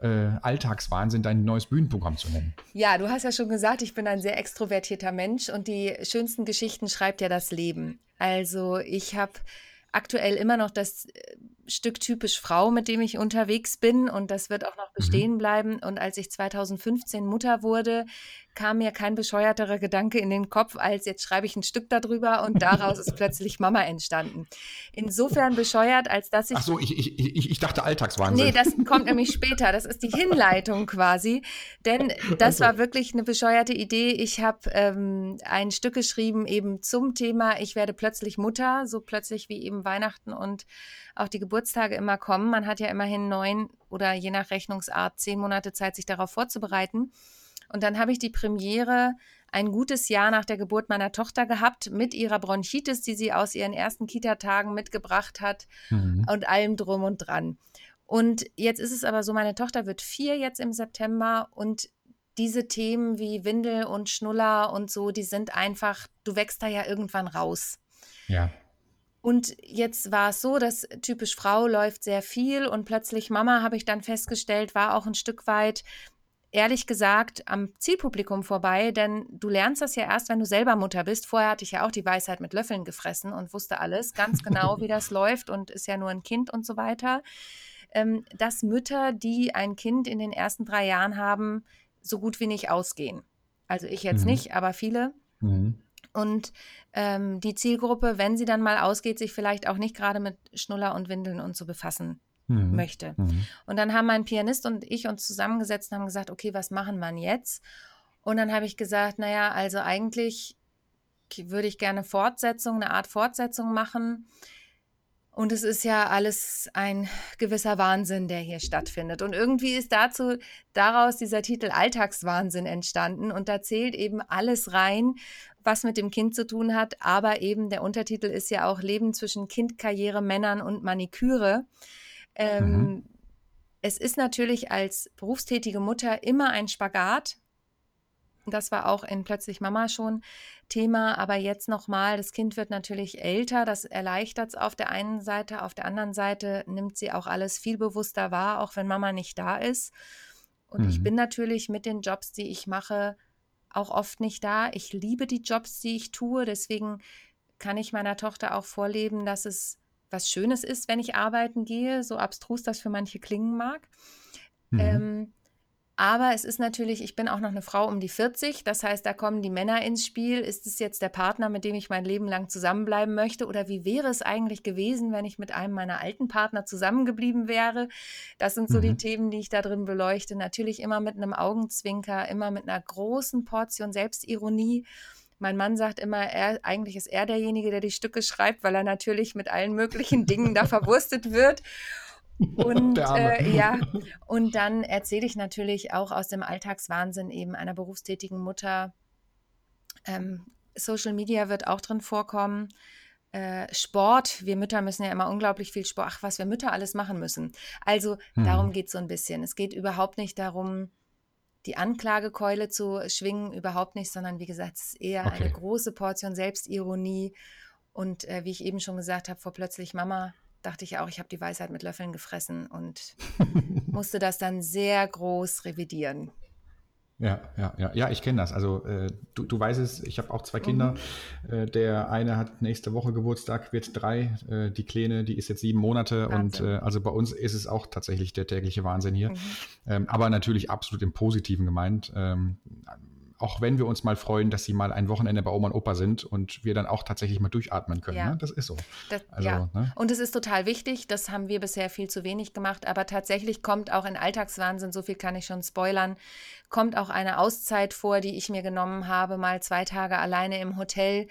äh, Alltagswahnsinn dein neues Bühnenprogramm zu nennen? Ja, du hast ja schon gesagt, ich bin ein sehr extrovertierter Mensch und die schönsten Geschichten schreibt ja das Leben. Also ich habe aktuell immer noch das äh, Stück typisch Frau, mit dem ich unterwegs bin und das wird auch noch mhm. bestehen mhm. bleiben. Und als ich 2015 Mutter wurde, kam mir kein bescheuerterer Gedanke in den Kopf, als jetzt schreibe ich ein Stück darüber und daraus ist plötzlich Mama entstanden. Insofern bescheuert, als dass ich. Ach so, ich, ich, ich, ich dachte Alltagswahnsinn. Nee, das kommt nämlich später. Das ist die Hinleitung quasi. Denn das war wirklich eine bescheuerte Idee. Ich habe ähm, ein Stück geschrieben eben zum Thema, ich werde plötzlich Mutter, so plötzlich wie eben Weihnachten und auch die Geburtstage immer kommen. Man hat ja immerhin neun oder je nach Rechnungsart zehn Monate Zeit, sich darauf vorzubereiten. Und dann habe ich die Premiere ein gutes Jahr nach der Geburt meiner Tochter gehabt mit ihrer Bronchitis, die sie aus ihren ersten Kita-Tagen mitgebracht hat mhm. und allem drum und dran. Und jetzt ist es aber so, meine Tochter wird vier jetzt im September und diese Themen wie Windel und Schnuller und so, die sind einfach, du wächst da ja irgendwann raus. Ja. Und jetzt war es so, dass typisch Frau läuft sehr viel und plötzlich Mama, habe ich dann festgestellt, war auch ein Stück weit ehrlich gesagt am Zielpublikum vorbei, denn du lernst das ja erst, wenn du selber Mutter bist. Vorher hatte ich ja auch die Weisheit mit Löffeln gefressen und wusste alles ganz genau, wie das läuft und ist ja nur ein Kind und so weiter. Ähm, dass Mütter, die ein Kind in den ersten drei Jahren haben, so gut wie nicht ausgehen. Also ich jetzt mhm. nicht, aber viele. Mhm. Und ähm, die Zielgruppe, wenn sie dann mal ausgeht, sich vielleicht auch nicht gerade mit Schnuller und Windeln und so befassen mhm. möchte. Mhm. Und dann haben mein Pianist und ich uns zusammengesetzt und haben gesagt, okay, was machen wir jetzt? Und dann habe ich gesagt, naja, also eigentlich würde ich gerne Fortsetzung, eine Art Fortsetzung machen. Und es ist ja alles ein gewisser Wahnsinn, der hier stattfindet. Und irgendwie ist dazu daraus dieser Titel Alltagswahnsinn entstanden. Und da zählt eben alles rein, was mit dem Kind zu tun hat. Aber eben der Untertitel ist ja auch Leben zwischen Kind, Karriere, Männern und Maniküre. Ähm, mhm. Es ist natürlich als berufstätige Mutter immer ein Spagat. Das war auch in Plötzlich Mama schon Thema, aber jetzt nochmal, das Kind wird natürlich älter, das erleichtert es auf der einen Seite, auf der anderen Seite nimmt sie auch alles viel bewusster wahr, auch wenn Mama nicht da ist. Und mhm. ich bin natürlich mit den Jobs, die ich mache, auch oft nicht da. Ich liebe die Jobs, die ich tue, deswegen kann ich meiner Tochter auch vorleben, dass es was Schönes ist, wenn ich arbeiten gehe, so abstrus das für manche klingen mag. Mhm. Ähm, aber es ist natürlich, ich bin auch noch eine Frau um die 40, das heißt, da kommen die Männer ins Spiel. Ist es jetzt der Partner, mit dem ich mein Leben lang zusammenbleiben möchte? Oder wie wäre es eigentlich gewesen, wenn ich mit einem meiner alten Partner zusammengeblieben wäre? Das sind so mhm. die Themen, die ich da drin beleuchte. Natürlich immer mit einem Augenzwinker, immer mit einer großen Portion Selbstironie. Mein Mann sagt immer, er, eigentlich ist er derjenige, der die Stücke schreibt, weil er natürlich mit allen möglichen Dingen da verwurstet wird. Und äh, ja, und dann erzähle ich natürlich auch aus dem Alltagswahnsinn eben einer berufstätigen Mutter. Ähm, Social Media wird auch drin vorkommen. Äh, Sport, wir Mütter müssen ja immer unglaublich viel Sport, ach, was wir Mütter alles machen müssen. Also hm. darum geht es so ein bisschen. Es geht überhaupt nicht darum, die Anklagekeule zu schwingen, überhaupt nicht, sondern wie gesagt, es ist eher okay. eine große Portion Selbstironie. Und äh, wie ich eben schon gesagt habe, vor plötzlich Mama dachte ich auch, ich habe die Weisheit mit Löffeln gefressen und musste das dann sehr groß revidieren. Ja, ja, ja, ja, ich kenne das. Also äh, du, du weißt es, ich habe auch zwei Kinder. Mhm. Äh, der eine hat nächste Woche Geburtstag, wird drei. Äh, die Kleine, die ist jetzt sieben Monate. Wahnsinn. Und äh, also bei uns ist es auch tatsächlich der tägliche Wahnsinn hier. Mhm. Ähm, aber natürlich absolut im Positiven gemeint. Ähm, auch wenn wir uns mal freuen, dass sie mal ein Wochenende bei Oma und Opa sind und wir dann auch tatsächlich mal durchatmen können. Ja. Ne? Das ist so. Das, also, ja. Ne? Und es ist total wichtig, das haben wir bisher viel zu wenig gemacht, aber tatsächlich kommt auch in Alltagswahnsinn, so viel kann ich schon spoilern, kommt auch eine Auszeit vor, die ich mir genommen habe, mal zwei Tage alleine im Hotel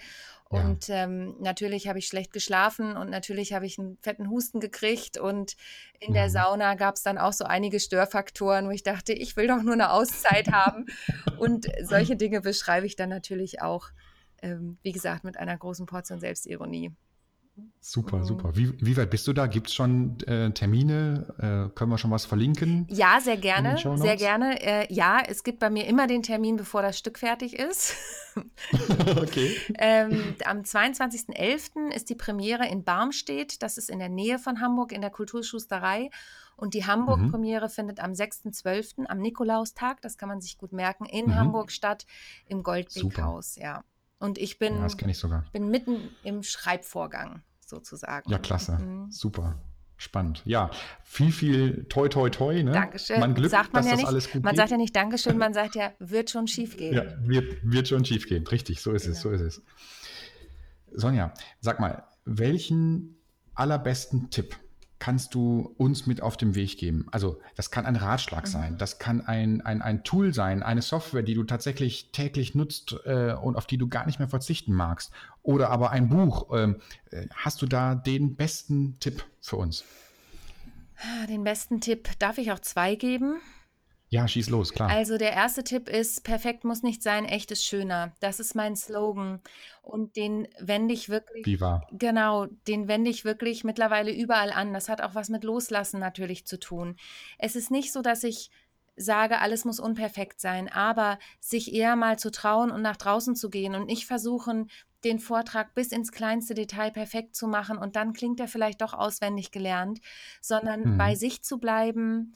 und ja. ähm, natürlich habe ich schlecht geschlafen und natürlich habe ich einen fetten Husten gekriegt. Und in der mhm. Sauna gab es dann auch so einige Störfaktoren, wo ich dachte, ich will doch nur eine Auszeit haben. Und solche Dinge beschreibe ich dann natürlich auch, ähm, wie gesagt, mit einer großen Portion Selbstironie. Super, mhm. super. Wie, wie weit bist du da? Gibt es schon äh, Termine? Äh, können wir schon was verlinken? Ja, sehr gerne. Sehr gerne. Äh, ja, es gibt bei mir immer den Termin, bevor das Stück fertig ist. okay. ähm, am 22.11. ist die Premiere in Barmstedt. Das ist in der Nähe von Hamburg in der Kulturschusterei. Und die Hamburg-Premiere mhm. findet am 6.12. am Nikolaustag, das kann man sich gut merken, in mhm. Hamburg statt, im Goldweghaus. Ja. Und ich bin, ja, ich bin mitten im Schreibvorgang sozusagen. Ja, klasse. Mhm. Super. Spannend. Ja, viel, viel toi, toi, toi. Ne? Dankeschön. Man Glück, sagt man dass ja das nicht, alles gut Man geht. sagt ja nicht Dankeschön, man sagt ja, wird schon schief gehen. Ja, wird, wird schon schief gehen. Richtig, so ist genau. es, so ist es. Sonja, sag mal, welchen allerbesten Tipp kannst du uns mit auf den Weg geben? Also das kann ein Ratschlag mhm. sein, das kann ein, ein, ein Tool sein, eine Software, die du tatsächlich täglich nutzt äh, und auf die du gar nicht mehr verzichten magst. Oder aber ein Buch. Ähm, äh, hast du da den besten Tipp für uns? Den besten Tipp darf ich auch zwei geben. Ja, schieß los, klar. Also der erste Tipp ist, perfekt muss nicht sein, echt ist schöner. Das ist mein Slogan. Und den wende ich wirklich. Viva. Genau, den wende ich wirklich mittlerweile überall an. Das hat auch was mit Loslassen natürlich zu tun. Es ist nicht so, dass ich sage, alles muss unperfekt sein, aber sich eher mal zu trauen und nach draußen zu gehen und nicht versuchen, den Vortrag bis ins kleinste Detail perfekt zu machen und dann klingt er vielleicht doch auswendig gelernt, sondern mhm. bei sich zu bleiben,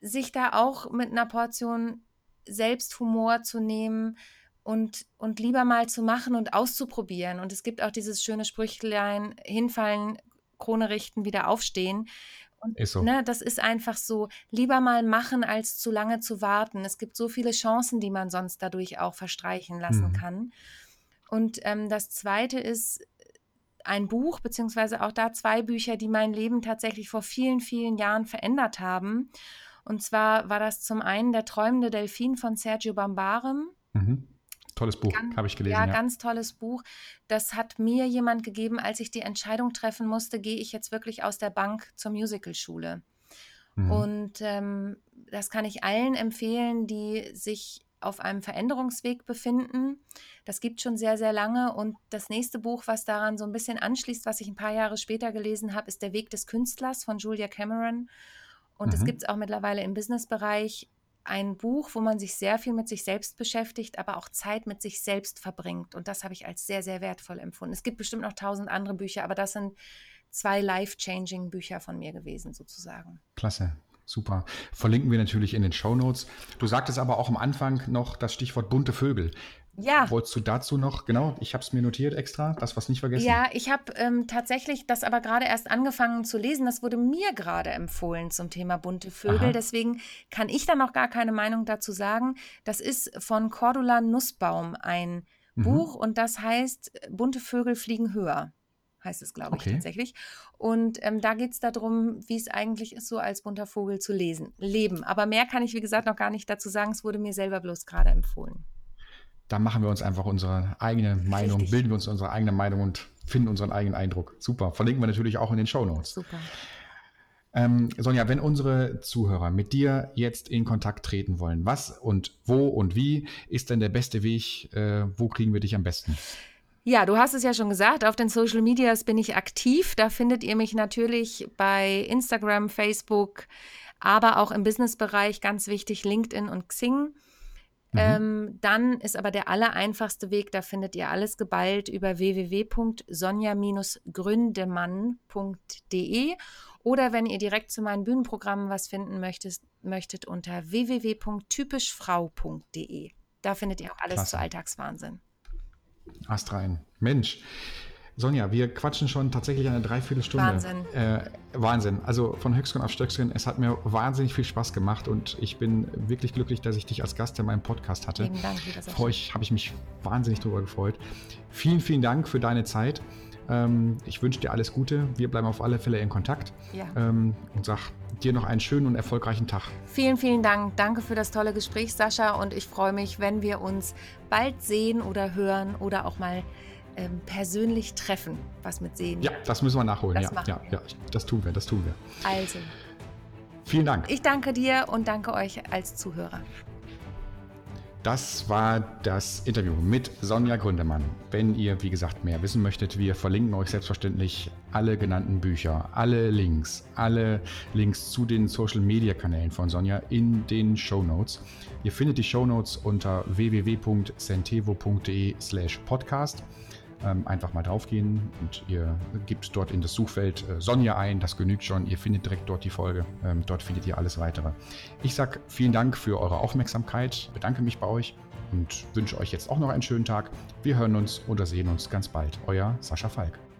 sich da auch mit einer Portion Selbsthumor zu nehmen und, und lieber mal zu machen und auszuprobieren. Und es gibt auch dieses schöne Sprüchlein, hinfallen, Krone richten, wieder aufstehen. Und, so. Ne, das ist einfach so, lieber mal machen, als zu lange zu warten. Es gibt so viele Chancen, die man sonst dadurch auch verstreichen lassen mhm. kann. Und ähm, das Zweite ist ein Buch, beziehungsweise auch da zwei Bücher, die mein Leben tatsächlich vor vielen, vielen Jahren verändert haben. Und zwar war das zum einen Der träumende Delfin von Sergio Bambarem. Mhm. Tolles Buch, habe ich gelesen. Ja, ja, ganz tolles Buch. Das hat mir jemand gegeben, als ich die Entscheidung treffen musste, gehe ich jetzt wirklich aus der Bank zur Musicalschule. Mhm. Und ähm, das kann ich allen empfehlen, die sich auf einem Veränderungsweg befinden. Das gibt schon sehr, sehr lange. Und das nächste Buch, was daran so ein bisschen anschließt, was ich ein paar Jahre später gelesen habe, ist Der Weg des Künstlers von Julia Cameron. Und es mhm. gibt auch mittlerweile im Businessbereich ein Buch, wo man sich sehr viel mit sich selbst beschäftigt, aber auch Zeit mit sich selbst verbringt. Und das habe ich als sehr, sehr wertvoll empfunden. Es gibt bestimmt noch tausend andere Bücher, aber das sind zwei life-changing Bücher von mir gewesen, sozusagen. Klasse. Super. Verlinken wir natürlich in den Show Notes. Du sagtest aber auch am Anfang noch das Stichwort bunte Vögel. Ja. Wolltest du dazu noch, genau, ich habe es mir notiert extra, das was nicht vergessen. Ja, ich habe ähm, tatsächlich das aber gerade erst angefangen zu lesen. Das wurde mir gerade empfohlen zum Thema bunte Vögel. Aha. Deswegen kann ich da noch gar keine Meinung dazu sagen. Das ist von Cordula Nussbaum ein mhm. Buch und das heißt Bunte Vögel fliegen höher heißt es, glaube ich, okay. tatsächlich. Und ähm, da geht es darum, wie es eigentlich ist, so als bunter Vogel zu lesen, leben. Aber mehr kann ich, wie gesagt, noch gar nicht dazu sagen. Es wurde mir selber bloß gerade empfohlen da machen wir uns einfach unsere eigene Meinung, Richtig. bilden wir uns unsere eigene Meinung und finden unseren eigenen Eindruck. Super. Verlinken wir natürlich auch in den Show Notes. Super. Ähm, Sonja, wenn unsere Zuhörer mit dir jetzt in Kontakt treten wollen, was und wo und wie ist denn der beste Weg? Äh, wo kriegen wir dich am besten? Ja, du hast es ja schon gesagt, auf den Social Medias bin ich aktiv. Da findet ihr mich natürlich bei Instagram, Facebook, aber auch im Businessbereich ganz wichtig LinkedIn und Xing. Mhm. Ähm, dann ist aber der allereinfachste Weg, da findet ihr alles geballt über www.sonja-gründemann.de oder wenn ihr direkt zu meinen Bühnenprogrammen was finden möchtet, möchtet unter www.typischfrau.de. Da findet ihr auch alles Klasse. zu Alltagswahnsinn. Ast rein. Mensch, Sonja, wir quatschen schon tatsächlich eine Dreiviertelstunde. Wahnsinn. Äh, Wahnsinn. Also von Höchstgen auf Stöcksken. Es hat mir wahnsinnig viel Spaß gemacht und ich bin wirklich glücklich, dass ich dich als Gast in meinem Podcast hatte. Vielen Dank, Freue ich, habe ich mich wahnsinnig darüber gefreut. Vielen, vielen Dank für deine Zeit. Ähm, ich wünsche dir alles Gute. Wir bleiben auf alle Fälle in Kontakt. Ja. Ähm, und sag dir noch einen schönen und erfolgreichen Tag. Vielen, vielen Dank. Danke für das tolle Gespräch, Sascha. Und ich freue mich, wenn wir uns bald sehen oder hören oder auch mal ähm, persönlich treffen, was mit Sehen. Ja, das müssen wir nachholen. Das ja, ja, ja, das tun wir, das tun wir. Also. Vielen Dank. Ich danke dir und danke euch als Zuhörer. Das war das Interview mit Sonja Gründemann. Wenn ihr, wie gesagt, mehr wissen möchtet, wir verlinken euch selbstverständlich alle genannten Bücher, alle Links, alle Links zu den Social-Media-Kanälen von Sonja in den Show Notes. Ihr findet die Show Notes unter www.centevo.de slash podcast ähm, einfach mal draufgehen und ihr gebt dort in das Suchfeld äh, Sonja ein. Das genügt schon. Ihr findet direkt dort die Folge. Ähm, dort findet ihr alles weitere. Ich sage vielen Dank für eure Aufmerksamkeit, bedanke mich bei euch und wünsche euch jetzt auch noch einen schönen Tag. Wir hören uns oder sehen uns ganz bald. Euer Sascha Falk.